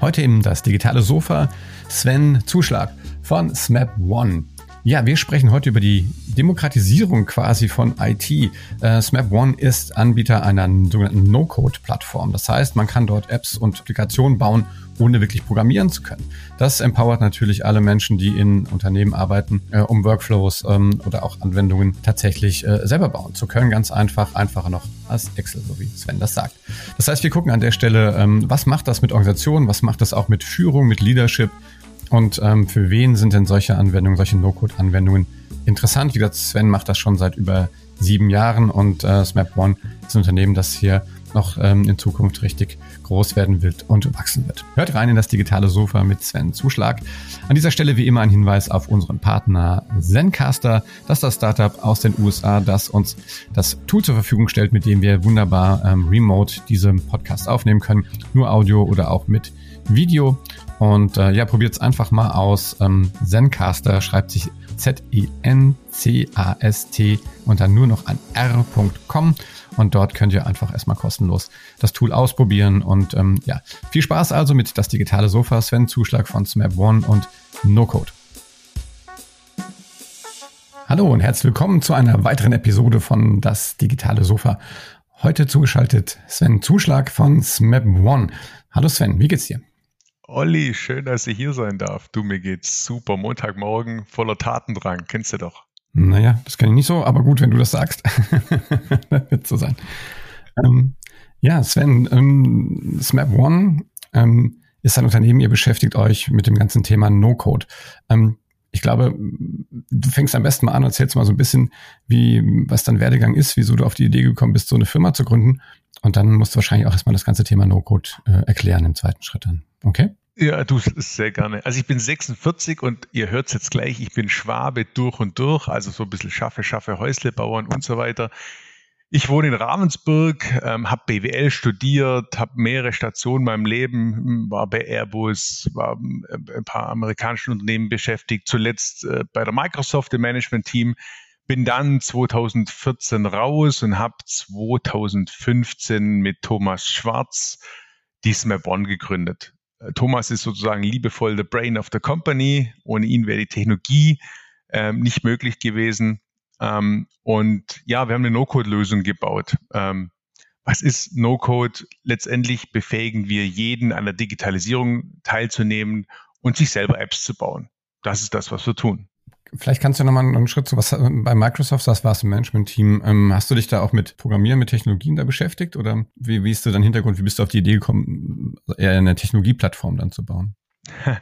Heute eben das digitale Sofa. Sven Zuschlag von SMAP One. Ja, wir sprechen heute über die Demokratisierung quasi von IT. Äh, SMAP One ist Anbieter einer sogenannten No-Code-Plattform. Das heißt, man kann dort Apps und Applikationen bauen, ohne wirklich programmieren zu können. Das empowert natürlich alle Menschen, die in Unternehmen arbeiten, äh, um Workflows ähm, oder auch Anwendungen tatsächlich äh, selber bauen zu können. Ganz einfach, einfacher noch als Excel, so wie Sven das sagt. Das heißt, wir gucken an der Stelle, ähm, was macht das mit Organisationen, was macht das auch mit Führung, mit Leadership, und ähm, für wen sind denn solche Anwendungen, solche No-Code-Anwendungen interessant? Wie gesagt, Sven macht das schon seit über sieben Jahren und äh, SMAP One ist ein Unternehmen, das hier noch ähm, in Zukunft richtig groß werden wird und wachsen wird. Hört rein in das digitale Sofa mit Sven Zuschlag. An dieser Stelle wie immer ein Hinweis auf unseren Partner Zencaster. Das ist das Startup aus den USA, das uns das Tool zur Verfügung stellt, mit dem wir wunderbar ähm, remote diese Podcast aufnehmen können. Nur Audio oder auch mit Video. Und äh, ja, probiert es einfach mal aus. Ähm, Zencaster schreibt sich Z-E-N-C-A-S-T und dann nur noch an r.com. Und dort könnt ihr einfach erstmal kostenlos das Tool ausprobieren. Und ähm, ja, viel Spaß also mit das digitale Sofa. Sven Zuschlag von Smap One und No Code. Hallo und herzlich willkommen zu einer weiteren Episode von Das digitale Sofa. Heute zugeschaltet Sven Zuschlag von Smap One. Hallo Sven, wie geht's dir? Olli, schön, dass ich hier sein darf. Du, mir geht's super. Montagmorgen voller Tatendrang. Kennst du doch. Naja, das kann ich nicht so, aber gut, wenn du das sagst. wird so sein. Ähm, ja, Sven, ähm, Smap One ähm, ist ein Unternehmen, ihr beschäftigt euch mit dem ganzen Thema No-Code. Ähm, ich glaube, du fängst am besten mal an, erzählst mal so ein bisschen, wie, was dein Werdegang ist, wieso du auf die Idee gekommen bist, so eine Firma zu gründen. Und dann musst du wahrscheinlich auch erstmal das ganze Thema No-Code äh, erklären im zweiten Schritt dann. Okay? Ja, du sehr gerne. Also ich bin 46 und ihr hört es jetzt gleich, ich bin Schwabe durch und durch, also so ein bisschen schaffe, schaffe, Häusle bauen und so weiter. Ich wohne in Ravensburg, ähm, habe BWL studiert, habe mehrere Stationen in meinem Leben, war bei Airbus, war äh, ein paar amerikanischen Unternehmen beschäftigt, zuletzt äh, bei der Microsoft im Management-Team, bin dann 2014 raus und habe 2015 mit Thomas Schwarz die Smap-On gegründet. Äh, Thomas ist sozusagen liebevoll the brain of the company. Ohne ihn wäre die Technologie ähm, nicht möglich gewesen. Ähm, und ja, wir haben eine No-Code-Lösung gebaut. Ähm, was ist No-Code? Letztendlich befähigen wir jeden an der Digitalisierung teilzunehmen und sich selber Apps zu bauen. Das ist das, was wir tun. Vielleicht kannst du noch mal einen Schritt zu was bei Microsoft, das warst im Management-Team. Ähm, hast du dich da auch mit Programmieren, mit Technologien da beschäftigt oder wie, wie ist du dein Hintergrund? Wie bist du auf die Idee gekommen, eher eine Technologieplattform dann zu bauen?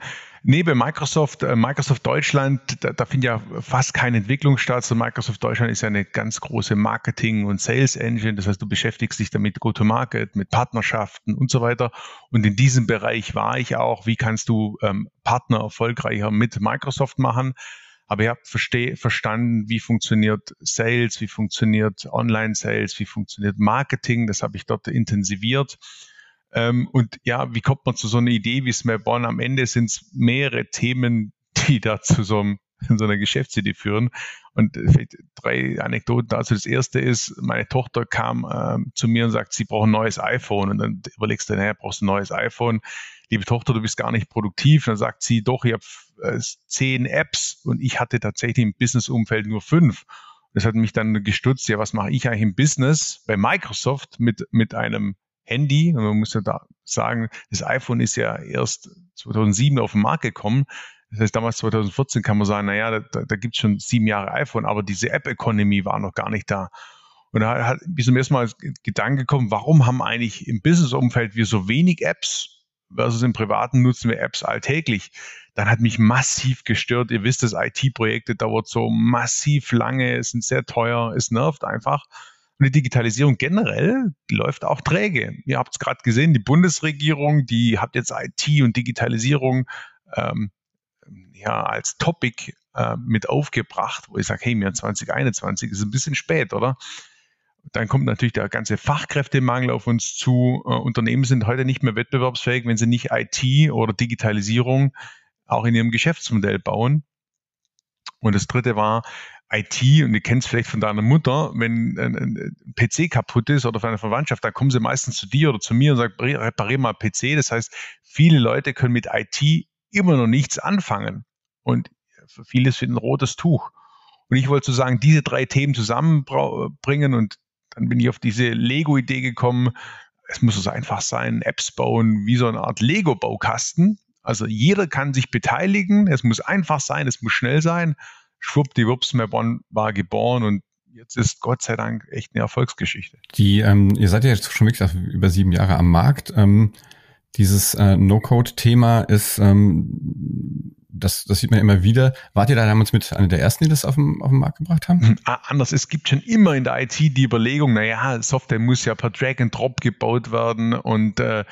Neben Microsoft, äh, Microsoft Deutschland, da, da findet ja fast keine Entwicklung statt. So Microsoft Deutschland ist ja eine ganz große Marketing- und Sales-Engine. Das heißt, du beschäftigst dich damit Go-to-Market, mit Partnerschaften und so weiter. Und in diesem Bereich war ich auch. Wie kannst du ähm, Partner erfolgreicher mit Microsoft machen? Aber ihr habt versteh, verstanden, wie funktioniert Sales, wie funktioniert Online-Sales, wie funktioniert Marketing. Das habe ich dort intensiviert. Ähm, und ja, wie kommt man zu so einer Idee wie Smellborn? Am Ende sind es mehrere Themen, die da zu so, einem, so einer Geschäftsidee führen. Und vielleicht drei Anekdoten dazu. Das erste ist, meine Tochter kam ähm, zu mir und sagt, sie braucht ein neues iPhone. Und dann überlegst du, naja, brauchst du ein neues iPhone? liebe Tochter, du bist gar nicht produktiv. dann sagt sie, doch, ich habe äh, zehn Apps und ich hatte tatsächlich im Business-Umfeld nur fünf. Das hat mich dann gestutzt, ja, was mache ich eigentlich im Business bei Microsoft mit, mit einem Handy? Und man muss ja da sagen, das iPhone ist ja erst 2007 auf den Markt gekommen. Das heißt, damals 2014 kann man sagen, naja, da, da gibt es schon sieben Jahre iPhone, aber diese App-Economy war noch gar nicht da. Und da hat bis zum ersten Mal Gedanke gekommen, warum haben eigentlich im Business-Umfeld wir so wenig Apps versus im Privaten nutzen wir Apps alltäglich. Dann hat mich massiv gestört. Ihr wisst, das IT-Projekte dauert so massiv lange, sind sehr teuer, es nervt einfach. Und die Digitalisierung generell läuft auch träge. Ihr habt es gerade gesehen, die Bundesregierung, die hat jetzt IT und Digitalisierung ähm, ja als Topic äh, mit aufgebracht, wo ich sage, hey, mir 2021 ist ein bisschen spät, oder? Dann kommt natürlich der ganze Fachkräftemangel auf uns zu. Äh, Unternehmen sind heute nicht mehr wettbewerbsfähig, wenn sie nicht IT oder Digitalisierung auch in ihrem Geschäftsmodell bauen. Und das dritte war, IT und ihr kennt es vielleicht von deiner Mutter, wenn ein, PC kaputt ist oder von einer Verwandtschaft, dann kommen sie meistens zu dir oder zu mir und sagen, reparier mal PC. Das heißt, viele Leute können mit IT immer noch nichts anfangen. Und für viele ist ein rotes Tuch. Und ich wollte so sagen, diese drei Themen zusammenbringen und dann bin ich auf diese Lego-Idee gekommen. Es muss so einfach sein, Apps bauen wie so eine Art Lego-Baukasten. Also jeder kann sich beteiligen. Es muss einfach sein, es muss schnell sein. Schwuppdiwupps, Mapon war geboren und jetzt ist Gott sei Dank echt eine Erfolgsgeschichte. Die, ähm, ihr seid ja jetzt schon wirklich über sieben Jahre am Markt. Ähm, dieses äh, No-Code-Thema ist ähm, das, das sieht man immer wieder. Wart ihr da damals mit einer der ersten, die das auf den, auf den Markt gebracht haben? Hm, anders. Es gibt schon immer in der IT die Überlegung, naja, Software muss ja per Drag and Drop gebaut werden und äh,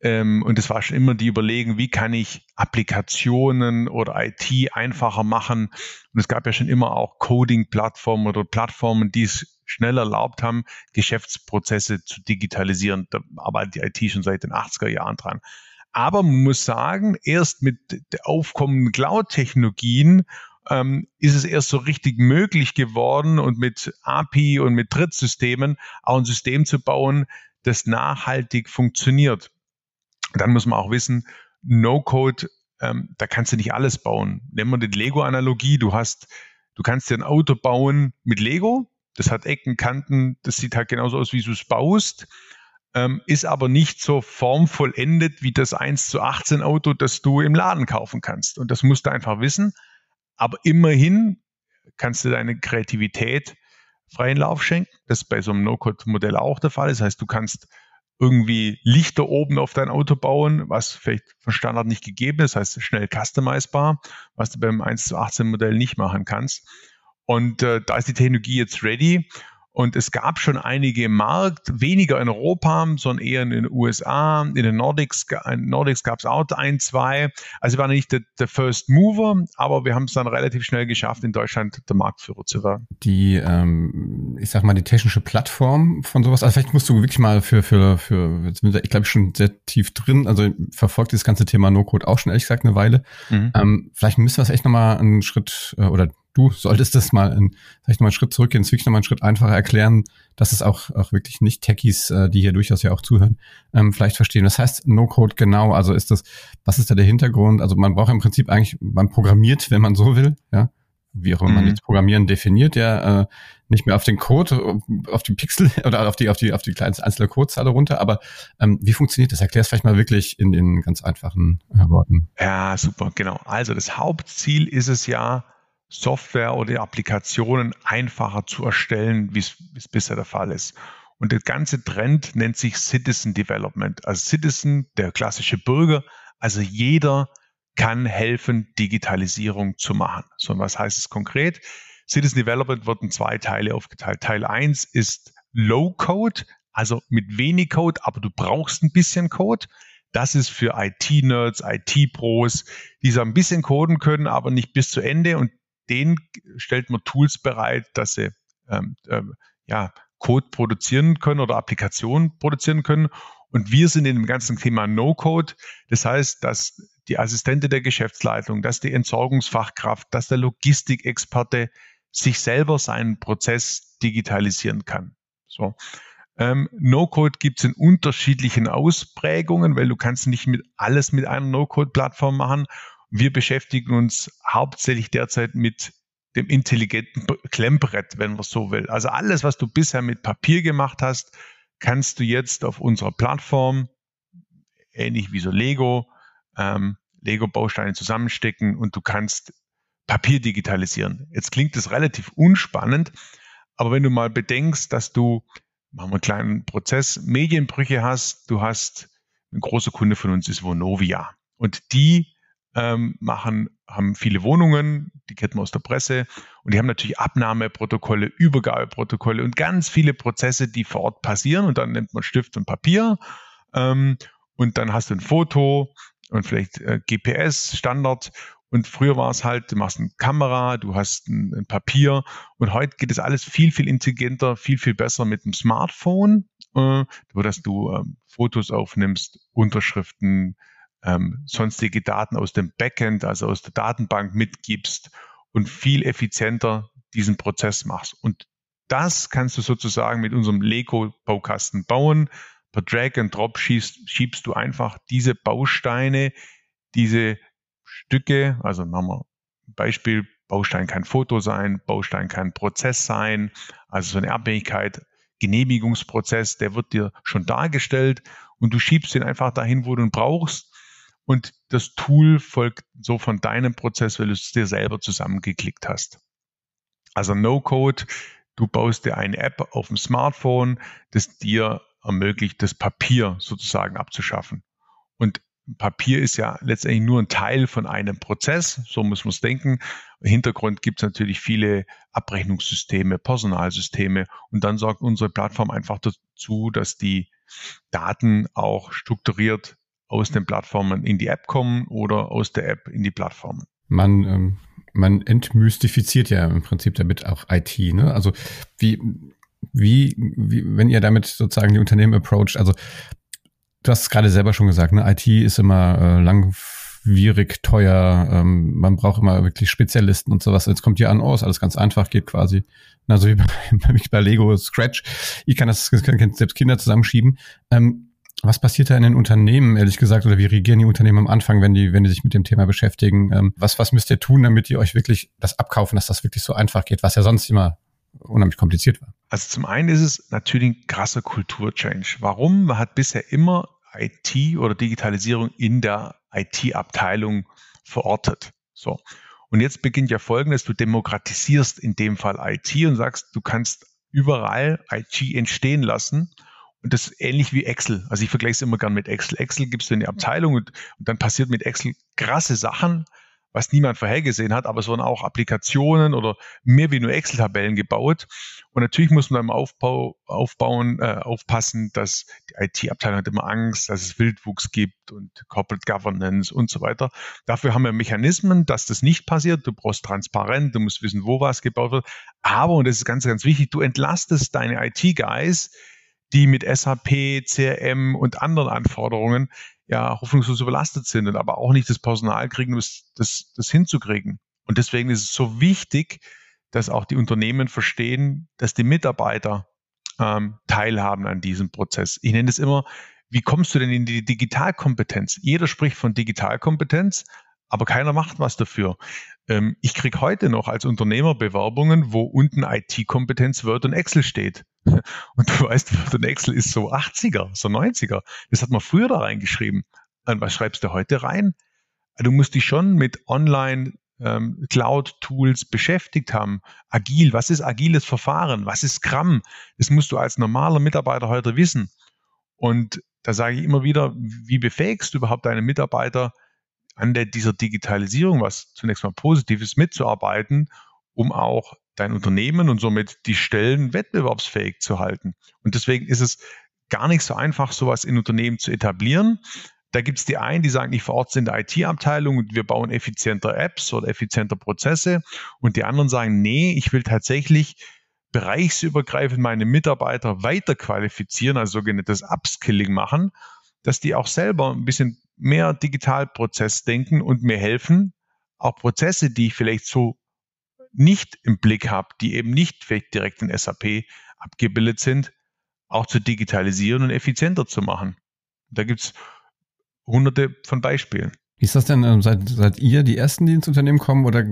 ähm, und es war schon immer die Überlegung, wie kann ich Applikationen oder IT einfacher machen. Und es gab ja schon immer auch Coding-Plattformen oder Plattformen, die es schnell erlaubt haben, Geschäftsprozesse zu digitalisieren. Da arbeitet die IT schon seit den 80er Jahren dran. Aber man muss sagen, erst mit der aufkommenden Cloud-Technologien ähm, ist es erst so richtig möglich geworden und mit API und mit Drittsystemen auch ein System zu bauen, das nachhaltig funktioniert. Dann muss man auch wissen, No-Code, ähm, da kannst du nicht alles bauen. Nehmen wir die Lego-Analogie, du hast, du kannst dir ein Auto bauen mit Lego, das hat Ecken, Kanten, das sieht halt genauso aus, wie du es baust ähm, ist aber nicht so formvollendet wie das 1 zu 18 Auto, das du im Laden kaufen kannst. Und das musst du einfach wissen. Aber immerhin kannst du deine Kreativität freien Lauf schenken. Das ist bei so einem No-Code-Modell auch der Fall. Das heißt, du kannst irgendwie Lichter oben auf dein Auto bauen, was vielleicht von Standard nicht gegeben ist, heißt schnell customizbar, was du beim 1 zu 18 Modell nicht machen kannst. Und äh, da ist die Technologie jetzt ready und es gab schon einige im Markt, weniger in Europa, sondern eher in den USA, in den Nordics, in Nordics gab es auch ein, zwei. Also wir waren nicht der, der, First Mover, aber wir haben es dann relativ schnell geschafft, in Deutschland der Marktführer zu werden. Die, ähm, ich sag mal, die technische Plattform von sowas, also vielleicht musst du wirklich mal für, für, für, jetzt bin ich glaube ich schon sehr tief drin, also verfolgt das ganze Thema No-Code auch schon ehrlich gesagt eine Weile. Mhm. Ähm, vielleicht müssen wir es echt nochmal einen Schritt äh, oder du solltest das mal in, vielleicht mal einen Schritt zurückgehen, wirklich nochmal einen Schritt einfacher erklären, dass es auch, auch wirklich nicht Techies, äh, die hier durchaus ja auch zuhören, ähm, vielleicht verstehen. Das heißt No-Code genau, also ist das, was ist da der Hintergrund? Also man braucht im Prinzip eigentlich, man programmiert, wenn man so will, ja, wie auch immer mhm. man jetzt Programmieren definiert, ja, äh, nicht mehr auf den Code, auf die Pixel oder auf die, auf die, auf die kleine einzelne Codezeile runter, aber ähm, wie funktioniert das? Erklär es vielleicht mal wirklich in den ganz einfachen äh, Worten. Ja, super, genau. Also das Hauptziel ist es ja, Software oder Applikationen einfacher zu erstellen, wie es bisher der Fall ist. Und der ganze Trend nennt sich Citizen Development. Also Citizen, der klassische Bürger, also jeder kann helfen, Digitalisierung zu machen. So, und was heißt es konkret? Citizen Development wird in zwei Teile aufgeteilt. Teil eins ist Low Code, also mit wenig Code, aber du brauchst ein bisschen Code. Das ist für IT-Nerds, IT-Pros, die so ein bisschen coden können, aber nicht bis zu Ende. Und denen stellt man Tools bereit, dass sie ähm, ähm, ja, Code produzieren können oder Applikationen produzieren können. Und wir sind in dem ganzen Thema No-Code. Das heißt, dass die Assistente der Geschäftsleitung, dass die Entsorgungsfachkraft, dass der Logistikexperte sich selber seinen Prozess digitalisieren kann. So. Ähm, No-Code gibt es in unterschiedlichen Ausprägungen, weil du kannst nicht mit alles mit einer No-Code-Plattform machen. Wir beschäftigen uns hauptsächlich derzeit mit dem intelligenten Klemmbrett, wenn man so will. Also alles, was du bisher mit Papier gemacht hast, kannst du jetzt auf unserer Plattform, ähnlich wie so Lego, ähm, Lego-Bausteine zusammenstecken und du kannst Papier digitalisieren. Jetzt klingt das relativ unspannend, aber wenn du mal bedenkst, dass du, machen wir einen kleinen Prozess, Medienbrüche hast, du hast, ein großer Kunde von uns ist Vonovia und die ähm, machen, haben viele Wohnungen, die kennt man aus der Presse, und die haben natürlich Abnahmeprotokolle, Übergabeprotokolle und ganz viele Prozesse, die vor Ort passieren. Und dann nimmt man Stift und Papier ähm, und dann hast du ein Foto und vielleicht äh, GPS, Standard. Und früher war es halt, du machst eine Kamera, du hast ein, ein Papier und heute geht es alles viel, viel intelligenter, viel, viel besser mit dem Smartphone, äh, wo dass du äh, Fotos aufnimmst, Unterschriften, ähm, sonstige Daten aus dem Backend, also aus der Datenbank mitgibst und viel effizienter diesen Prozess machst. Und das kannst du sozusagen mit unserem Lego-Baukasten bauen. Per Drag and Drop schiebst, schiebst du einfach diese Bausteine, diese Stücke, also machen wir ein Beispiel, Baustein kann Foto sein, Baustein kann Prozess sein, also so eine Abhängigkeit, Genehmigungsprozess, der wird dir schon dargestellt und du schiebst ihn einfach dahin, wo du ihn brauchst und das Tool folgt so von deinem Prozess, weil du es dir selber zusammengeklickt hast. Also No-Code, du baust dir eine App auf dem Smartphone, das dir ermöglicht, das Papier sozusagen abzuschaffen. Und Papier ist ja letztendlich nur ein Teil von einem Prozess, so muss man es denken. Im Hintergrund gibt es natürlich viele Abrechnungssysteme, Personalsysteme und dann sorgt unsere Plattform einfach dazu, dass die Daten auch strukturiert aus den Plattformen in die App kommen oder aus der App in die Plattformen. Man, ähm, man entmystifiziert ja im Prinzip damit auch IT. Ne? Also wie, wie, wie, wenn ihr damit sozusagen die Unternehmen approacht, also du hast es gerade selber schon gesagt, ne? IT ist immer äh, langwierig, teuer, ähm, man braucht immer wirklich Spezialisten und sowas. Jetzt kommt ihr an, oh, ist alles ganz einfach, geht quasi. Also wie bei, bei Lego Scratch. Ich kann das kann selbst Kinder zusammenschieben. Ähm, was passiert da in den Unternehmen, ehrlich gesagt, oder wie reagieren die Unternehmen am Anfang, wenn die, wenn die sich mit dem Thema beschäftigen? Ähm, was, was müsst ihr tun, damit ihr euch wirklich das abkaufen, dass das wirklich so einfach geht, was ja sonst immer unheimlich kompliziert war? Also zum einen ist es natürlich ein krasser Kulturchange. Warum? Man hat bisher immer IT oder Digitalisierung in der IT-Abteilung verortet. So. Und jetzt beginnt ja folgendes, du demokratisierst in dem Fall IT und sagst, du kannst überall IT entstehen lassen das ist ähnlich wie Excel. Also ich vergleiche es immer gern mit Excel. Excel gibst du in die Abteilung und, und dann passiert mit Excel krasse Sachen, was niemand vorhergesehen hat, aber es wurden auch Applikationen oder mehr wie nur Excel-Tabellen gebaut. Und natürlich muss man beim Aufbau aufbauen, äh, aufpassen, dass die IT-Abteilung hat immer Angst, dass es Wildwuchs gibt und Corporate Governance und so weiter. Dafür haben wir Mechanismen, dass das nicht passiert. Du brauchst transparent, du musst wissen, wo was gebaut wird. Aber, und das ist ganz, ganz wichtig, du entlastest deine IT-Guys, die mit SAP, CRM und anderen Anforderungen ja hoffnungslos überlastet sind und aber auch nicht das Personal kriegen, das, das, das hinzukriegen. Und deswegen ist es so wichtig, dass auch die Unternehmen verstehen, dass die Mitarbeiter ähm, teilhaben an diesem Prozess. Ich nenne es immer, wie kommst du denn in die Digitalkompetenz? Jeder spricht von Digitalkompetenz, aber keiner macht was dafür. Ähm, ich kriege heute noch als Unternehmer Bewerbungen, wo unten IT-Kompetenz Word und Excel steht. Und du weißt, Word und Excel ist so 80er, so 90er. Das hat man früher da reingeschrieben. Und was schreibst du heute rein? Du musst dich schon mit Online ähm, Cloud-Tools beschäftigt haben. Agil, was ist agiles Verfahren? Was ist Scrum? Das musst du als normaler Mitarbeiter heute wissen. Und da sage ich immer wieder, wie befähigst du überhaupt deine Mitarbeiter, an der, dieser Digitalisierung, was zunächst mal positiv ist, mitzuarbeiten, um auch dein Unternehmen und somit die Stellen wettbewerbsfähig zu halten. Und deswegen ist es gar nicht so einfach, sowas in Unternehmen zu etablieren. Da gibt es die einen, die sagen, ich verorte in der IT-Abteilung und wir bauen effizienter Apps oder effizienter Prozesse. Und die anderen sagen, nee, ich will tatsächlich bereichsübergreifend meine Mitarbeiter weiter qualifizieren, also sogenanntes Upskilling machen, dass die auch selber ein bisschen mehr Digitalprozess denken und mir helfen, auch Prozesse, die ich vielleicht so nicht im Blick habe, die eben nicht vielleicht direkt in SAP abgebildet sind, auch zu digitalisieren und effizienter zu machen. Da gibt es hunderte von Beispielen. Wie ist das denn? Ähm, seid, seid ihr die Ersten, die ins Unternehmen kommen oder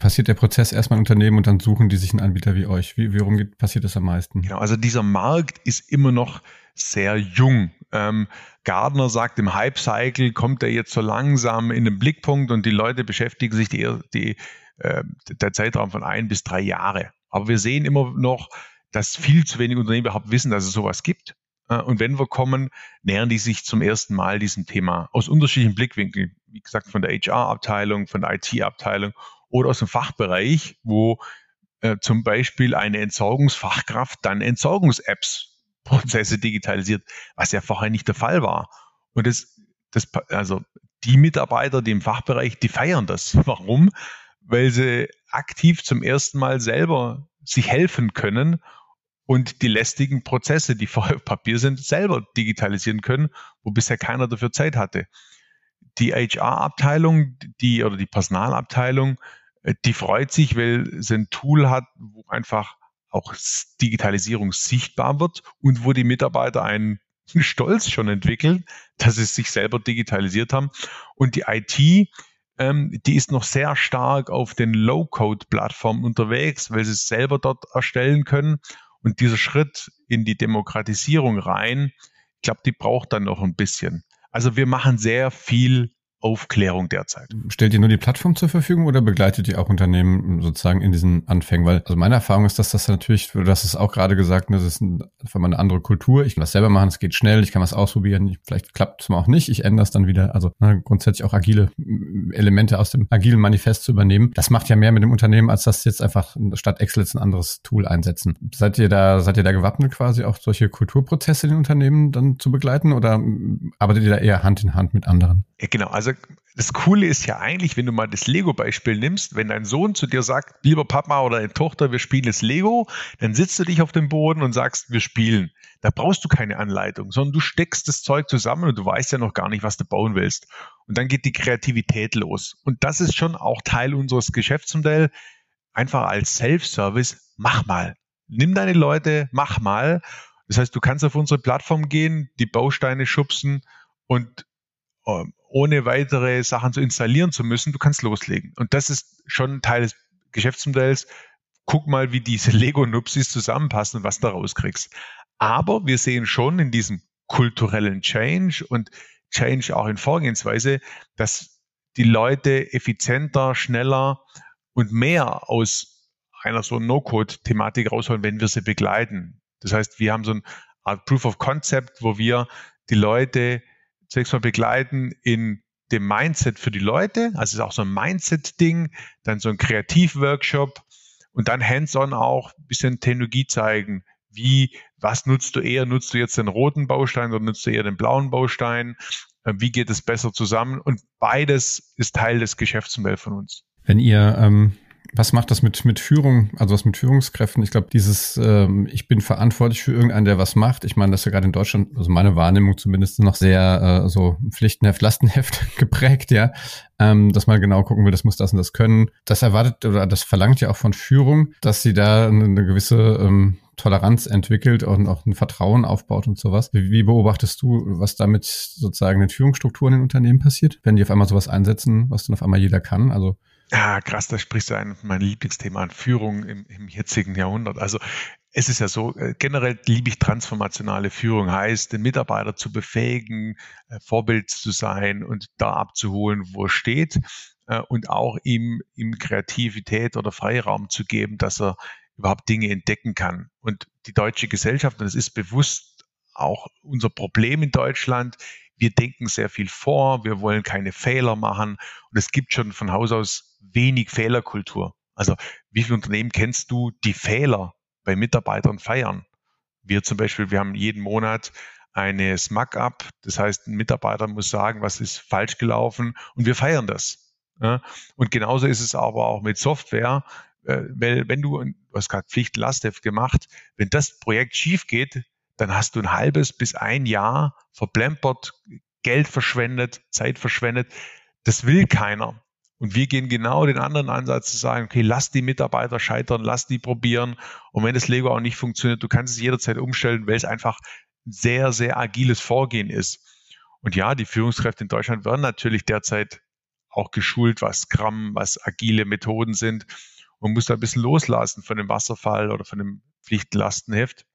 passiert der Prozess erstmal im Unternehmen und dann suchen die sich einen Anbieter wie euch? Wie, wie rum geht, passiert das am meisten? Genau, also dieser Markt ist immer noch sehr jung. Ähm, Gardner sagt, im Hype-Cycle kommt er jetzt so langsam in den Blickpunkt und die Leute beschäftigen sich die, die, äh, der Zeitraum von ein bis drei Jahre. Aber wir sehen immer noch, dass viel zu wenig Unternehmen überhaupt wissen, dass es sowas gibt. Äh, und wenn wir kommen, nähern die sich zum ersten Mal diesem Thema aus unterschiedlichen Blickwinkeln. Wie gesagt, von der HR-Abteilung, von der IT-Abteilung oder aus dem Fachbereich, wo äh, zum Beispiel eine Entsorgungsfachkraft dann Entsorgungs-Apps Prozesse digitalisiert, was ja vorher nicht der Fall war. Und das, das, also die Mitarbeiter, die im Fachbereich, die feiern das. Warum? Weil sie aktiv zum ersten Mal selber sich helfen können und die lästigen Prozesse, die vorher auf Papier sind, selber digitalisieren können, wo bisher keiner dafür Zeit hatte. Die HR-Abteilung, die oder die Personalabteilung Äh, die freut sich, weil sie ein Tool hat, wo einfach auch Digitalisierung sichtbar wird und wo die Mitarbeiter einen Stolz schon entwickeln, dass sie sich selber digitalisiert haben. Und die IT, ähm, die ist noch sehr stark auf den Low-Code-Plattformen unterwegs, weil sie es selber dort erstellen können. Und dieser Schritt in die Demokratisierung rein, ich glaube, die braucht dann noch ein bisschen. Also wir machen sehr viel Aufklärung derzeit. Stellt ihr nur die Plattform zur Verfügung oder begleitet ihr auch Unternehmen sozusagen in diesen Anfängen? Weil, also meine Erfahrung ist, dass das natürlich, du hast es auch gerade gesagt, das ist ein, einfach mal eine andere Kultur. Ich kann das selber machen, es geht schnell, ich kann was ausprobieren, vielleicht klappt es mal auch nicht, ich ändere es dann wieder. Also ne, grundsätzlich auch agile Elemente aus dem agilen Manifest zu übernehmen. Das macht ja mehr mit dem Unternehmen, als dass jetzt einfach statt Excel jetzt ein anderes Tool einsetzen. Seid ihr da, seid ihr da gewappnet quasi auch solche Kulturprozesse in den Unternehmen dann zu begleiten oder arbeitet ihr da eher Hand in Hand mit anderen? Ja, genau. Also das Coole ist ja eigentlich, wenn du mal das Lego-Beispiel nimmst, wenn dein Sohn zu dir sagt, lieber Papa oder deine Tochter, wir spielen jetzt Lego, dann sitzt du dich auf dem Boden und sagst, wir spielen. Da brauchst du keine Anleitung, sondern du steckst das Zeug zusammen und du weißt ja noch gar nicht, was du bauen willst. Und dann geht die Kreativität los. Und das ist schon auch Teil unseres Geschäftsmodells. Einfach als Self-Service, mach mal. Nimm deine Leute, mach mal. Das heißt, du kannst auf unsere Plattform gehen, die Bausteine schubsen und ähm, ohne weitere Sachen zu installieren zu müssen, du kannst loslegen. Und das ist schon Teil des Geschäftsmodells. Guck mal, wie diese Lego-Nupsis zusammenpassen was du rauskriegst. Aber wir sehen schon in diesem kulturellen Change und Change auch in Vorgehensweise, dass die Leute effizienter, schneller und mehr aus einer so No-Code-Thematik rausholen, wenn wir sie begleiten. Das heißt, wir haben so eine Art Proof of Concept, wo wir die Leute zunächst mal begleiten in dem Mindset für die Leute. Also es ist auch so ein Mindset-Ding, dann so ein Kreativ-Workshop und dann hands-on auch ein bisschen Technologie zeigen. Wie, was nutzt du eher? Nutzt du jetzt den roten Baustein oder nutzt du eher den blauen Baustein? Äh, wie geht es besser zusammen? Und beides ist Teil des Geschäftsmodells von uns. Wenn ihr ähm, was macht das mit, mit Führung, also was mit Führungskräften? Ich glaube, dieses, ähm, ich bin verantwortlich für irgendeinen, der was macht. Ich meine, das ist ja gerade in Deutschland, also meine Wahrnehmung zumindest noch sehr äh, so Pflichtenheft, Lastenheft geprägt, ja. Ähm, dass man genau gucken will, das muss das und das können. Das erwartet oder das verlangt ja auch von Führung, dass sie da eine, eine gewisse ähm, Toleranz entwickelt und auch ein Vertrauen aufbaut und sowas. Wie, wie beobachtest du, was damit sozusagen in Führungsstrukturen in Unternehmen passiert, wenn die auf einmal sowas einsetzen, was dann auf einmal jeder kann? Also ja, krass, da sprichst du ein mein Lieblingsthema an Führung im, im jetzigen Jahrhundert. Also es ist ja so, äh, generell liebe ich transformationale Führung, heißt, den Mitarbeiter zu befähigen, äh, Vorbild zu sein und da abzuholen, wo er steht äh, und auch ihm, ihm Kreativität oder Freiraum zu geben, dass er überhaupt Dinge entdecken kann. Und die deutsche Gesellschaft, und das ist bewusst auch unser Problem in Deutschland, wir denken sehr viel vor, wir wollen keine Fehler machen und es gibt schon von Haus aus wenig Fehlerkultur. Also wie viele Unternehmen kennst du, die Fehler bei Mitarbeitern feiern? Wir zum Beispiel, wir haben jeden Monat eine SMAC-Up, das heißt, ein Mitarbeiter muss sagen, was ist falsch gelaufen und wir feiern das. Und genauso ist es aber auch mit Software, äh, weil wenn du, du hast gerade Pflicht Lastef gemacht, wenn das Projekt schief geht, dann hast du ein halbes bis ein Jahr verplempert, Geld verschwendet, Zeit verschwendet. Das will keiner. Und wir gehen genau den anderen Ansatz zu sagen, okay, lass die Mitarbeiter scheitern, lass die probieren. Und wenn das Lego auch nicht funktioniert, du kannst es jederzeit umstellen, weil es einfach ein sehr, sehr agiles Vorgehen ist. Und ja, die Führungskräfte in Deutschland werden natürlich derzeit auch geschult, was Scrum, was agile Methoden sind. Man muss da ein bisschen loslassen von dem Wasserfall oder von dem Pflichtenlastenheft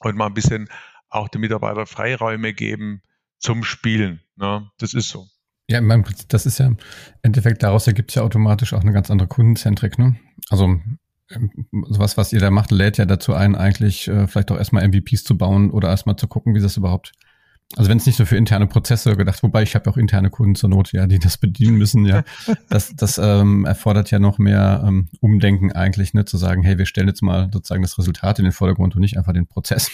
und mal ein bisschen auch den Mitarbeitern Freiräume geben zum Spielen. Ne? Das ist so. Ja, mein, das ist ja im Endeffekt, daraus ergibt es ja automatisch auch eine ganz andere Kundenzentrik. Ne? Also ähm, was, was ihr da macht, lädt ja dazu ein, eigentlich äh, vielleicht auch erstmal MVPs zu bauen oder erstmal zu gucken, wie das überhaupt also wenn es nicht so für interne Prozesse gedacht, wobei ich habe auch interne Kunden zur Not, ja, die das bedienen müssen, ja. Das, das ähm, erfordert ja noch mehr ähm, Umdenken eigentlich, ne, zu sagen, hey, wir stellen jetzt mal sozusagen das Resultat in den Vordergrund und nicht einfach den Prozess.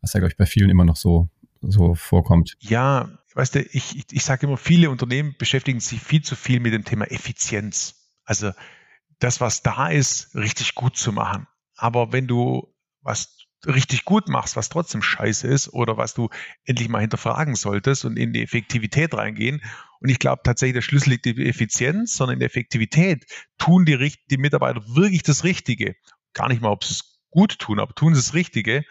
Was ja, glaube ich, bei vielen immer noch so, so vorkommt. Ja, weißt du, ich, ich, ich sage immer, viele Unternehmen beschäftigen sich viel zu viel mit dem Thema Effizienz. Also das, was da ist, richtig gut zu machen. Aber wenn du was richtig gut machst, was trotzdem scheiße ist oder was du endlich mal hinterfragen solltest und in die Effektivität reingehen. Und ich glaube tatsächlich, der Schlüssel liegt in der Effizienz, sondern in der Effektivität. Tun die, die Mitarbeiter wirklich das Richtige? Gar nicht mal, ob sie es gut tun, aber tun sie das Richtige.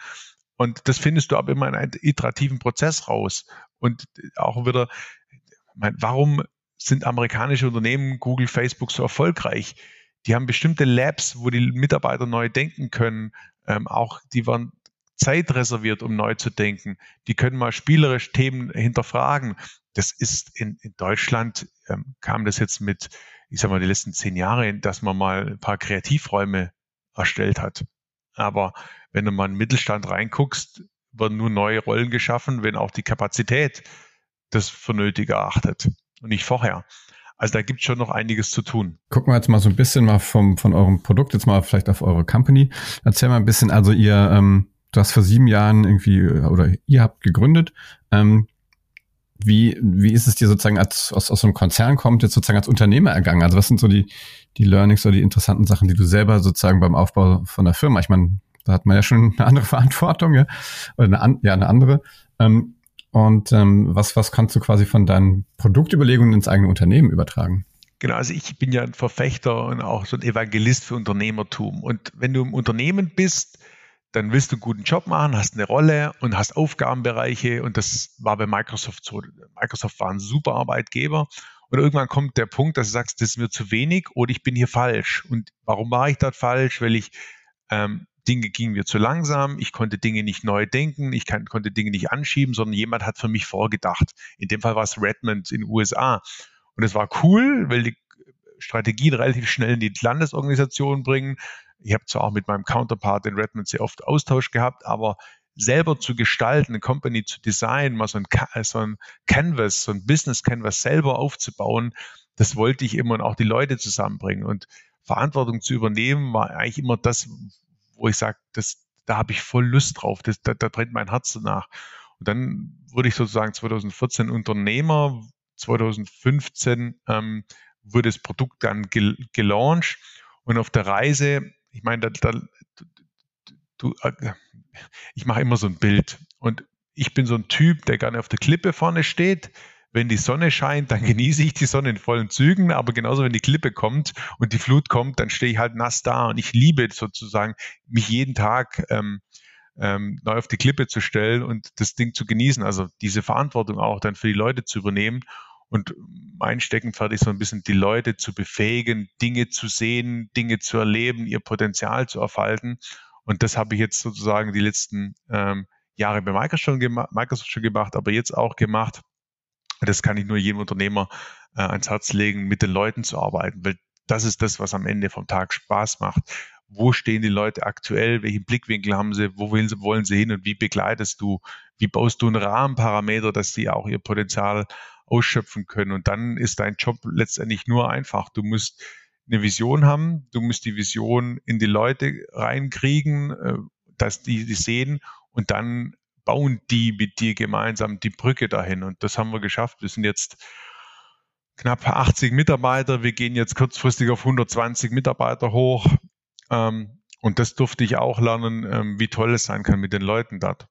Und das findest du aber immer in einem iterativen Prozess raus. Und auch wieder, warum sind amerikanische Unternehmen, Google, Facebook so erfolgreich? Die haben bestimmte Labs, wo die Mitarbeiter neu denken können. Ähm, auch die waren Zeit reserviert, um neu zu denken. Die können mal spielerisch Themen hinterfragen. Das ist in, in Deutschland, ähm, kam das jetzt mit, ich sag mal, die letzten zehn Jahre, dass man mal ein paar Kreativräume erstellt hat. Aber wenn du mal in den Mittelstand reinguckst, werden nur neue Rollen geschaffen, wenn auch die Kapazität das für nötig erachtet und nicht vorher. Also da gibt es schon noch einiges zu tun. Gucken wir jetzt mal so ein bisschen mal vom, von eurem Produkt, jetzt mal vielleicht auf eure Company. Erzähl mal ein bisschen, also ihr, ähm, du hast vor sieben Jahren irgendwie, äh, oder ihr habt gegründet. Ähm, wie, wie ist es dir sozusagen als, aus, aus so einem Konzern kommt, jetzt sozusagen als Unternehmer ergangen? Also was sind so die, die Learnings oder die interessanten Sachen, die du selber sozusagen beim Aufbau von der Firma, ich meine, da hat man ja schon eine andere Verantwortung, ja, oder eine, ja, eine andere. Ähm, und ähm, was, was kannst du quasi von deinen Produktüberlegungen ins eigene Unternehmen übertragen? Genau, also ich bin ja ein Verfechter und auch so ein Evangelist für Unternehmertum. Und wenn du im Unternehmen bist, dann willst du einen guten Job machen, hast eine Rolle und hast Aufgabenbereiche. Und das war bei Microsoft so. Microsoft war ein super Arbeitgeber. Und irgendwann kommt der Punkt, dass du sagst, das ist mir zu wenig oder ich bin hier falsch. Und warum war ich dort falsch? Weil ich ähm, Dinge gingen mir zu langsam, ich konnte Dinge nicht neu denken, ich kann, konnte Dinge nicht anschieben, sondern jemand hat für mich vorgedacht. In dem Fall war es Redmond in den USA. Und es war cool, weil die Strategien relativ schnell in die Landesorganisation bringen. Ich habe zwar auch mit meinem Counterpart in Redmond sehr oft Austausch gehabt, aber selber zu gestalten, eine Company zu designen, mal so ein, so ein Canvas, so ein Business Canvas selber aufzubauen, das wollte ich immer und auch die Leute zusammenbringen. Und Verantwortung zu übernehmen war eigentlich immer das, wo ich sage, das, da habe ich voll Lust drauf, das, da, da brennt mein Herz danach. Und dann wurde ich sozusagen 2014 Unternehmer, 2015 ähm, wurde das Produkt dann gel gelauncht. Und auf der Reise, ich meine, da, da, du, äh, ich mache immer so ein Bild. Und ich bin so ein Typ, der gerne auf der Klippe vorne steht, wenn die Sonne scheint, dann genieße ich die Sonne in vollen Zügen, aber genauso wenn die Klippe kommt und die Flut kommt, dann stehe ich halt nass da und ich liebe sozusagen, mich jeden Tag ähm, ähm, neu auf die Klippe zu stellen und das Ding zu genießen, also diese Verantwortung auch dann für die Leute zu übernehmen. Und mein Steckenpferd ist so ein bisschen die Leute zu befähigen, Dinge zu sehen, Dinge zu erleben, ihr Potenzial zu erfalten. Und das habe ich jetzt sozusagen die letzten ähm, Jahre bei Microsoft schon, gemacht, Microsoft schon gemacht, aber jetzt auch gemacht das kann ich nur jedem Unternehmer äh, ans Herz legen, mit den Leuten zu arbeiten, weil das ist das, was am Ende vom Tag Spaß macht. Wo stehen die Leute aktuell? Welchen Blickwinkel haben sie? Wo wollen sie, wollen sie hin? Und wie begleitest du? Wie baust du einen Rahmenparameter, dass sie auch ihr Potenzial ausschöpfen können? Und dann ist dein Job letztendlich nur einfach. Du musst eine Vision haben. Du musst die Vision in die Leute reinkriegen, äh, dass die die sehen und dann bauen die mit dir gemeinsam die Brücke dahin. Und das haben wir geschafft. Wir sind jetzt knapp 80 Mitarbeiter. Wir gehen jetzt kurzfristig auf 120 Mitarbeiter hoch. Ähm, und das durfte ich auch lernen, ähm, wie toll es sein kann mit den Leuten dort.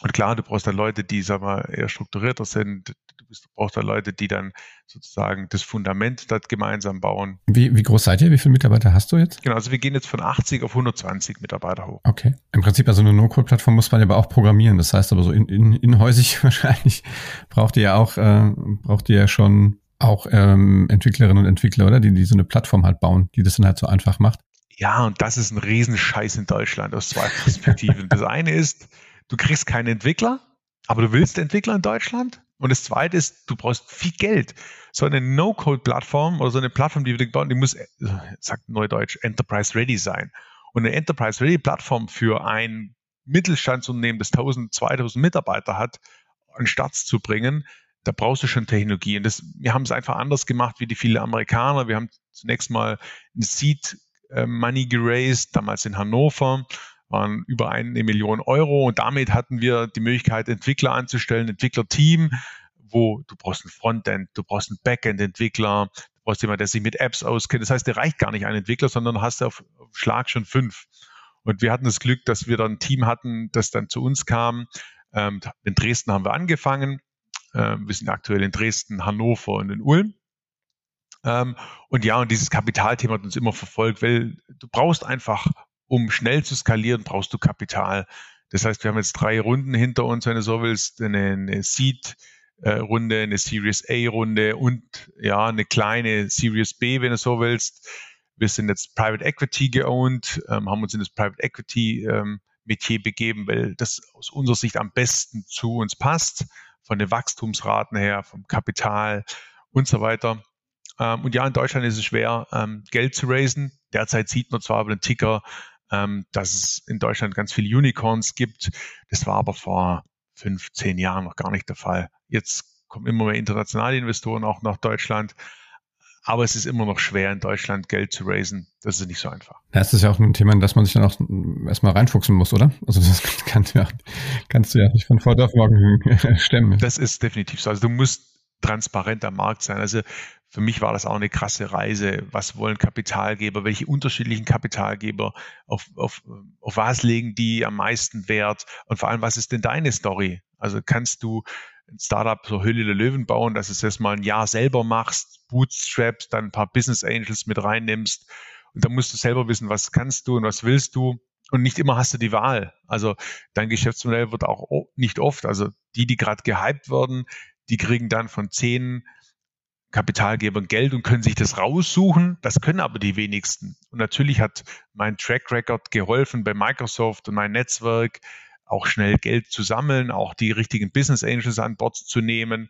Und klar, du brauchst dann Leute, die, sag mal, eher strukturierter sind. Du brauchst dann Leute, die dann sozusagen das Fundament dort gemeinsam bauen. Wie, wie groß seid ihr? Wie viele Mitarbeiter hast du jetzt? Genau, also wir gehen jetzt von 80 auf 120 Mitarbeiter hoch. Okay. Im Prinzip, also eine No-Code-Plattform muss man aber auch programmieren. Das heißt aber so in, in, inhäusig wahrscheinlich braucht ihr ja auch, äh, braucht ihr ja schon auch ähm, Entwicklerinnen und Entwickler, oder? Die, die so eine Plattform halt bauen, die das dann halt so einfach macht. Ja, und das ist ein Riesenscheiß in Deutschland aus zwei Perspektiven. das eine ist, du kriegst keinen Entwickler, aber du willst Entwickler in Deutschland. Und das zweite ist, du brauchst viel Geld. So eine No-Code-Plattform oder so eine Plattform, die wir bauen, die muss, sagt Neudeutsch, Enterprise-Ready sein. Und eine Enterprise-Ready-Plattform für ein Mittelstandsunternehmen, das 1000, 2000 Mitarbeiter hat, an Start zu bringen, da brauchst du schon Technologie. Und das, wir haben es einfach anders gemacht wie die vielen Amerikaner. Wir haben zunächst mal ein Seed äh, Money geraced, damals in Hannover waren über eine Million Euro und damit hatten wir die Möglichkeit, Entwickler anzustellen, Entwicklerteam, wo du brauchst ein Frontend, du brauchst einen Backend-Entwickler, du brauchst jemanden, der sich mit Apps auskennt. Das heißt, der reicht gar nicht ein Entwickler, sondern hast du auf, auf Schlag schon fünf. Und wir hatten das Glück, dass wir dann ein Team hatten, das dann zu uns kam. Ähm, in Dresden haben wir angefangen. Ähm, wir sind aktuell in Dresden, Hannover und in Ulm. Ähm, und ja, und dieses Kapitalthema hat uns immer verfolgt, weil du brauchst einfach, um schnell zu skalieren, brauchst du Kapital. Das heißt, wir haben jetzt drei Runden hinter uns, wenn du so willst, eine, eine Seed, Runde, eine Series A Runde und ja, eine kleine Series B, wenn du so willst. Wir sind jetzt Private Equity geowned, ähm, haben uns in das Private Equity ähm, Metier begeben, weil das aus unserer Sicht am besten zu uns passt, von den Wachstumsraten her, vom Kapital und so weiter. Ähm, und ja, in Deutschland ist es schwer, ähm, Geld zu raisen. Derzeit sieht man zwar über den Ticker, ähm, dass es in Deutschland ganz viele Unicorns gibt. Das war aber vor fünf, zehn Jahren noch gar nicht der Fall. Jetzt kommen immer mehr internationale Investoren auch nach Deutschland. Aber es ist immer noch schwer, in Deutschland Geld zu raisen. Das ist nicht so einfach. Das ist ja auch ein Thema, in das man sich dann auch erstmal reinfuchsen muss, oder? Also das kannst du ja, kannst du ja nicht von heute auf morgen stemmen. Das ist definitiv so. Also du musst transparent am Markt sein. Also für mich war das auch eine krasse Reise. Was wollen Kapitalgeber? Welche unterschiedlichen Kapitalgeber? Auf, auf, auf was legen die am meisten Wert? Und vor allem, was ist denn deine Story? Also kannst du ein Startup so Höhle der Löwen bauen, dass du es erstmal ein Jahr selber machst, bootstraps, dann ein paar Business Angels mit reinnimmst und dann musst du selber wissen, was kannst du und was willst du und nicht immer hast du die Wahl. Also dein Geschäftsmodell wird auch nicht oft, also die, die gerade gehypt werden, die kriegen dann von zehn Kapitalgebern Geld und können sich das raussuchen. Das können aber die wenigsten. Und natürlich hat mein Track Record geholfen bei Microsoft und mein Netzwerk, auch schnell Geld zu sammeln, auch die richtigen Business Angels an Bord zu nehmen.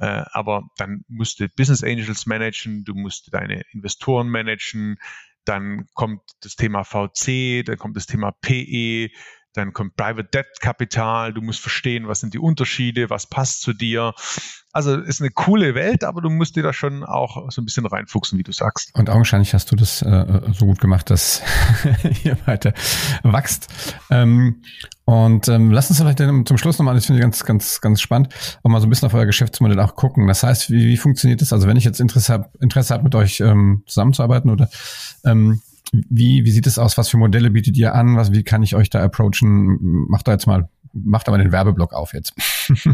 Äh, aber dann musst du Business Angels managen, du musst deine Investoren managen, dann kommt das Thema VC, dann kommt das Thema PE, dann kommt Private Debt Kapital, du musst verstehen, was sind die Unterschiede, was passt zu dir. Also ist eine coole Welt, aber du musst dir da schon auch so ein bisschen reinfuchsen, wie du sagst. Und augenscheinlich hast du das äh, so gut gemacht, dass ihr weiter wächst. Ähm, und ähm, lass uns vielleicht zum Schluss nochmal, das finde ich ganz, ganz, ganz spannend, auch mal so ein bisschen auf euer Geschäftsmodell auch gucken. Das heißt, wie, wie funktioniert das? Also wenn ich jetzt Interesse habe, Interesse hab, mit euch ähm, zusammenzuarbeiten oder ähm, wie, wie sieht es aus? Was für Modelle bietet ihr an? Was, wie kann ich euch da approachen? Macht da jetzt mal, macht aber den Werbeblock auf jetzt.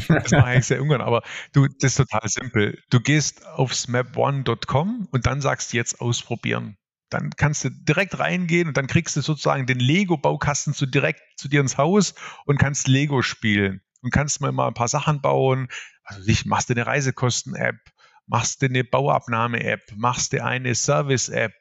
das mache ich sehr ungern, aber du, das ist total simpel. Du gehst auf smap1.com und dann sagst jetzt ausprobieren. Dann kannst du direkt reingehen und dann kriegst du sozusagen den Lego-Baukasten zu direkt zu dir ins Haus und kannst Lego spielen und kannst mal ein paar Sachen bauen. Also ich machst du eine Reisekosten-App, machst du eine Bauabnahme-App, machst du eine Service-App,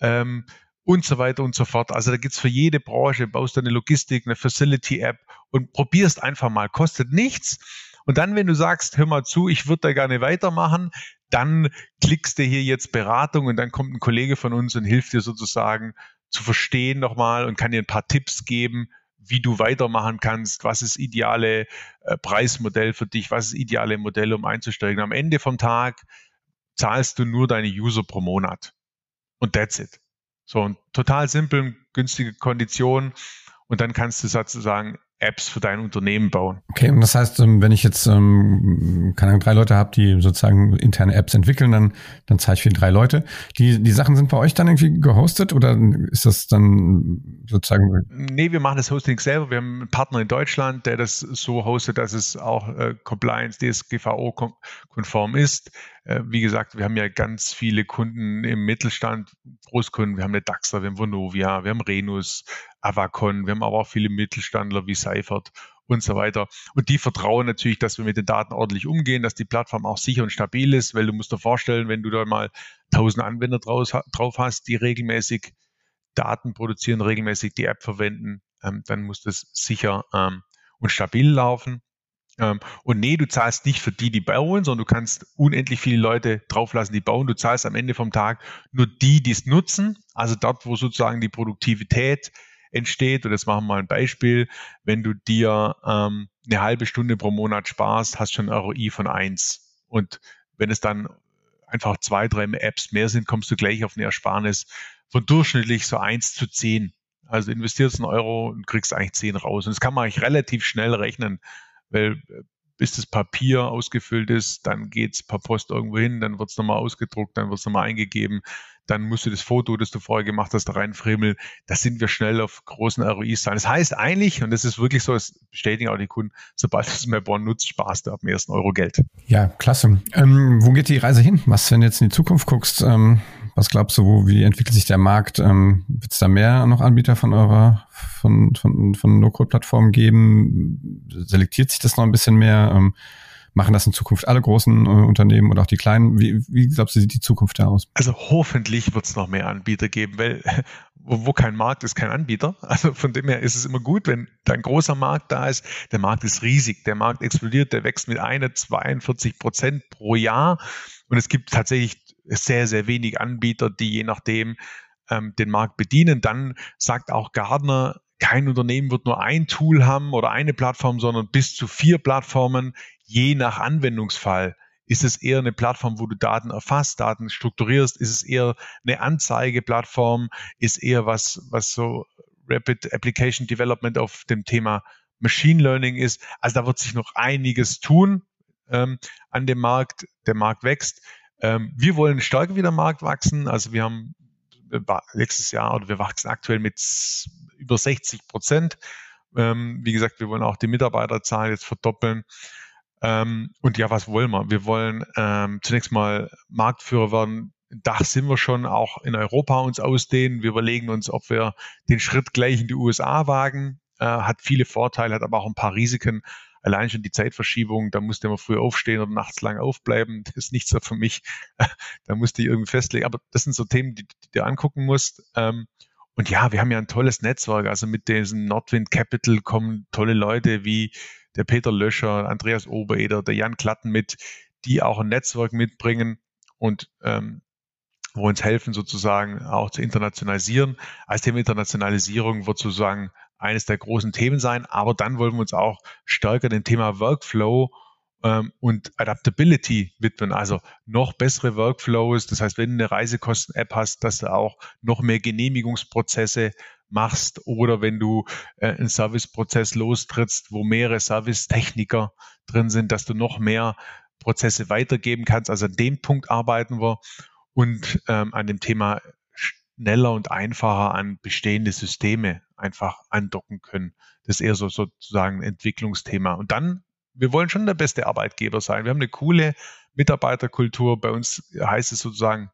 ähm, und so weiter und so fort. Also da gibt's für jede Branche, baust du eine Logistik, eine Facility-App und probierst einfach mal, kostet nichts. Und dann, wenn du sagst, hör mal zu, ich würde da gerne weitermachen, dann klickst du hier jetzt Beratung und dann kommt ein Kollege von uns und hilft dir sozusagen zu verstehen nochmal und kann dir ein paar Tipps geben, wie du weitermachen kannst, was ist ideale äh, Preismodell für dich, was ist ideale Modell, um einzusteigen. Am Ende vom Tag zahlst du nur deine User pro Monat. Und that's it. So, total simpel, günstige Konditionen. Und dann kannst du sozusagen Apps für dein Unternehmen bauen. Okay, und das heißt, ähm, wenn ich jetzt ähm, keine Ahnung, drei Leute habe, die sozusagen interne Apps entwickeln, dann, dann zahle ich für drei Leute. Die, die Sachen sind bei euch dann irgendwie gehostet oder ist das dann sozusagen? Nee, wir machen das Hosting selber. Wir haben einen Partner in Deutschland, der das so hostet, dass es auch äh, Compliance, DSGVO-konform ist. Äh, wie gesagt, wir haben ja ganz viele Kunden im Mittelstand, Großkunden. Wir haben eine Daxa, wir haben Vonovia, wir haben Renus, Avacon, wir haben aber auch viele Mittelstandler wie Seifert und so weiter. Und die vertrauen natürlich, dass wir mit den Daten ordentlich umgehen, dass die Plattform auch sicher und stabil ist, weil du musst dir vorstellen, wenn du da mal 1000 Anwender draus, drauf hast, die regelmäßig Daten produzieren, regelmäßig die App verwenden, ähm, dann muss das sicher ähm, und stabil laufen. Ähm, und nee, du zahlst nicht für die, die bauen, sondern du kannst unendlich viele Leute drauflassen, die bauen. Du zahlst am Ende vom Tag nur die, die es nutzen. Also dort, wo sozusagen die Produktivität entsteht. Und jetzt machen wir mal ein Beispiel. Wenn du dir ähm, eine halbe Stunde pro Monat sparst, hast du schon ein ROI von eins. Und wenn es dann einfach zwei, drei Apps mehr sind, kommst du gleich auf eine Ersparnis von durchschnittlich so eins zu zehn. Also investierst einen Euro und kriegst eigentlich zehn raus. Und das kann man eigentlich relativ schnell rechnen weil äh, bis das Papier ausgefüllt ist, dann geht es per Post irgendwo hin, dann wird es nochmal ausgedruckt, dann wird es nochmal eingegeben, dann musst du das Foto, das du vorher gemacht hast, da reinfriemeln. Da sind wir schnell auf großen sein. Das heißt eigentlich, und das ist wirklich so, das bestätigen auch die Kunden, sobald du es mehr Bonn nutzt, sparst du ab dem ersten Euro Geld. Ja, klasse. Ähm, wo geht die Reise hin? Was, wenn du jetzt in die Zukunft guckst, ähm, was glaubst du, wo, wie entwickelt sich der Markt? Ähm, Wird es da mehr noch Anbieter von eurer, von, von, von No-Code-Plattformen geben? Selektiert sich das noch ein bisschen mehr? Ähm, machen das in Zukunft alle großen äh, Unternehmen oder auch die kleinen? Wie, wie glaubst du, sieht die Zukunft da aus? Also hoffentlich wird es noch mehr Anbieter geben, weil wo, wo kein Markt ist, kein Anbieter. Also von dem her ist es immer gut, wenn ein großer Markt da ist. Der Markt ist riesig, der Markt explodiert, der wächst mit einer 42 Prozent pro Jahr. Und es gibt tatsächlich sehr, sehr wenig Anbieter, die je nachdem ähm, den Markt bedienen. Dann sagt auch Gardner, kein Unternehmen wird nur ein Tool haben oder eine Plattform, sondern bis zu vier Plattformen, je nach Anwendungsfall. Ist es eher eine Plattform, wo du Daten erfasst, Daten strukturierst? Ist es eher eine Anzeigeplattform? Ist eher was, was so Rapid Application Development auf dem Thema Machine Learning ist? Also da wird sich noch einiges tun ähm, an dem Markt. Der Markt wächst. Ähm, wir wollen stärker wie der Markt wachsen. Also wir haben nächstes Jahr oder wir wachsen aktuell mit über 60 Prozent. Ähm, wie gesagt, wir wollen auch die Mitarbeiterzahl jetzt verdoppeln. Ähm, und ja, was wollen wir? Wir wollen ähm, zunächst mal Marktführer werden. Da sind wir schon auch in Europa uns ausdehnen. Wir überlegen uns, ob wir den Schritt gleich in die USA wagen. Äh, hat viele Vorteile, hat aber auch ein paar Risiken allein schon die Zeitverschiebung, da musste man früh aufstehen oder nachts lang aufbleiben, das ist nicht so für mich. da musste ich irgendwie festlegen. Aber das sind so Themen, die, die du angucken musst. Ähm, und ja, wir haben ja ein tolles Netzwerk. Also mit diesem Nordwind Capital kommen tolle Leute wie der Peter Löscher, Andreas Obereder, der Jan Klatten mit, die auch ein Netzwerk mitbringen und ähm, wo uns helfen, sozusagen auch zu internationalisieren. Als Thema Internationalisierung wird sozusagen eines der großen Themen sein. Aber dann wollen wir uns auch stärker dem Thema Workflow ähm, und Adaptability widmen. Also noch bessere Workflows. Das heißt, wenn du eine Reisekosten-App hast, dass du auch noch mehr Genehmigungsprozesse machst oder wenn du äh, einen Serviceprozess lostrittst, wo mehrere Servicetechniker drin sind, dass du noch mehr Prozesse weitergeben kannst. Also an dem Punkt arbeiten wir und ähm, an dem Thema schneller und einfacher an bestehende Systeme einfach andocken können. Das ist eher so sozusagen ein Entwicklungsthema. Und dann, wir wollen schon der beste Arbeitgeber sein. Wir haben eine coole Mitarbeiterkultur. Bei uns heißt es sozusagen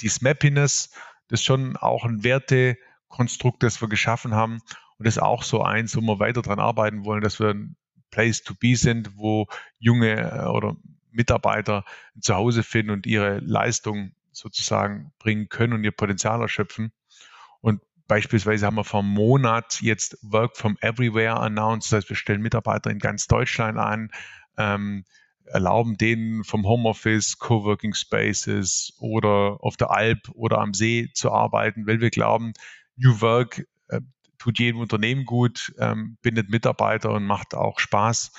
die Smappiness. Das ist schon auch ein Wertekonstrukt, das wir geschaffen haben. Und das ist auch so eins, wo wir weiter dran arbeiten wollen, dass wir ein Place to be sind, wo junge äh, oder Mitarbeiter ein Zuhause finden und ihre Leistung sozusagen bringen können und ihr Potenzial erschöpfen. Beispielsweise haben wir vor einem Monat jetzt Work from Everywhere announced. Das heißt, wir stellen Mitarbeiter in ganz Deutschland an, ähm, erlauben denen vom Homeoffice, Coworking Spaces oder auf der Alp oder am See zu arbeiten, weil wir glauben, New Work äh, tut jedem Unternehmen gut, ähm, bindet Mitarbeiter und macht auch Spaß,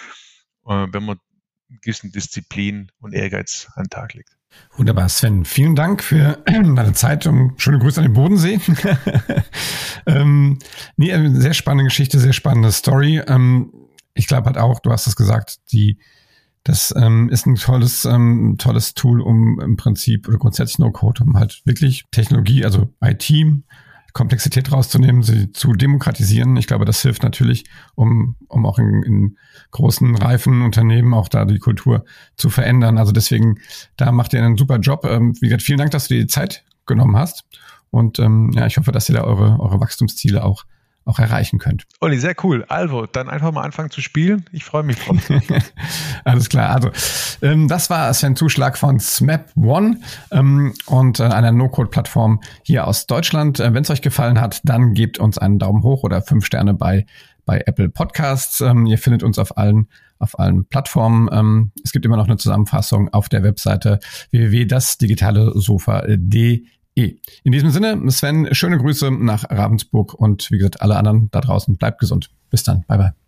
äh, wenn man gewissen Disziplin und Ehrgeiz an den Tag legt. Wunderbar, Sven. Vielen Dank für deine Zeit und schöne Grüße an den Bodensee. ähm, nee, eine sehr spannende Geschichte, sehr spannende Story. Ähm, ich glaube halt auch, du hast es gesagt, die, das ähm, ist ein tolles, ähm, tolles Tool, um im Prinzip oder grundsätzlich No-Code, um halt wirklich Technologie, also IT, Komplexität rauszunehmen, sie zu demokratisieren. Ich glaube, das hilft natürlich, um, um auch in, in großen, reifen Unternehmen auch da die Kultur zu verändern. Also deswegen, da macht ihr einen super Job. Ähm, wie gesagt, vielen Dank, dass du dir die Zeit genommen hast. Und ähm, ja, ich hoffe, dass ihr da eure, eure Wachstumsziele auch auch erreichen könnt. Olli, sehr cool. Also, dann einfach mal anfangen zu spielen. Ich freue mich drauf. Alles klar. Also, ähm, das war Sven Zuschlag von SMAP One ähm, und äh, einer No-Code-Plattform hier aus Deutschland. Äh, Wenn es euch gefallen hat, dann gebt uns einen Daumen hoch oder fünf Sterne bei bei Apple Podcasts. Ähm, ihr findet uns auf allen auf allen Plattformen. Ähm, es gibt immer noch eine Zusammenfassung auf der Webseite www.dasdigitalesofa.de E. In diesem Sinne, Sven, schöne Grüße nach Ravensburg und wie gesagt, alle anderen da draußen, bleibt gesund. Bis dann. Bye bye.